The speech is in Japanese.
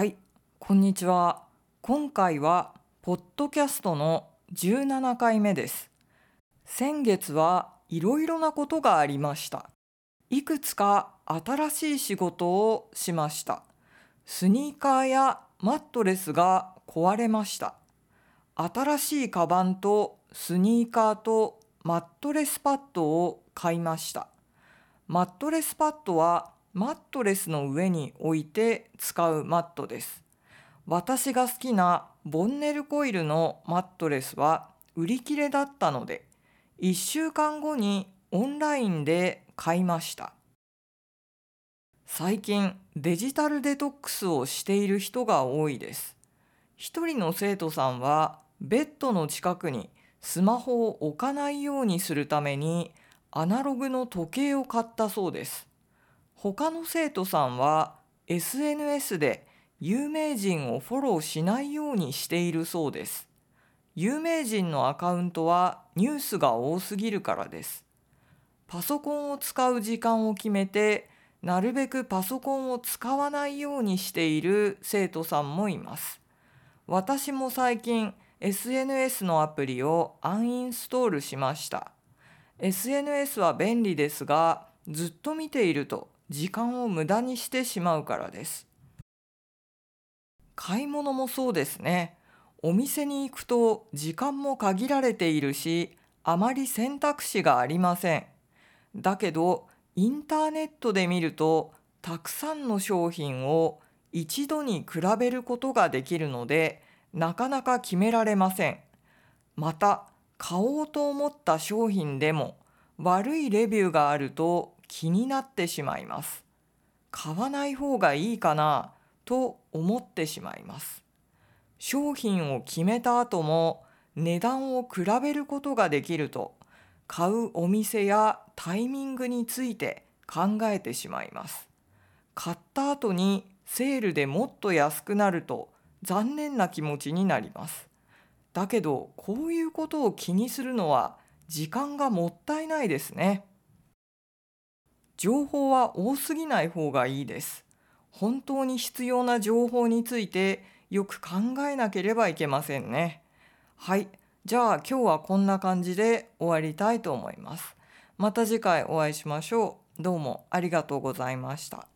はい、こんにちは。今回はポッドキャストの17回目です。先月はいろいろなことがありました。いくつか新しい仕事をしました。スニーカーやマットレスが壊れました。新しいカバンとスニーカーとマットレスパッドを買いました。マットレスパッドはマットレスの上に置いて使うマットです。私が好きなボンネルコイルのマットレスは売り切れだったので1週間後にオンラインで買いました。最近デジタルデトックスをしている人が多いです。一人の生徒さんはベッドの近くにスマホを置かないようにするためにアナログの時計を買ったそうです。他の生徒さんは SNS で有名人をフォローしないようにしているそうです。有名人のアカウントはニュースが多すぎるからです。パソコンを使う時間を決めてなるべくパソコンを使わないようにしている生徒さんもいます。私も最近 SNS のアプリをアンインストールしました。SNS は便利ですがずっと見ていると時間を無駄にしてしまうからです。買い物もそうですね。お店に行くと時間も限られているしあまり選択肢がありません。だけどインターネットで見るとたくさんの商品を一度に比べることができるのでなかなか決められません。また買おうと思った商品でも悪いレビューがあると気になってしまいます。買わない方がいいかなと思ってしまいます。商品を決めた後も値段を比べることができると買うお店やタイミングについて考えてしまいます。買った後にセールでもっと安くなると残念な気持ちになります。だけどこういうことを気にするのは時間がもったいないですね。情報は多すぎない方がいいです。本当に必要な情報についてよく考えなければいけませんね。はい。じゃあ今日はこんな感じで終わりたいと思います。また次回お会いしましょう。どうもありがとうございました。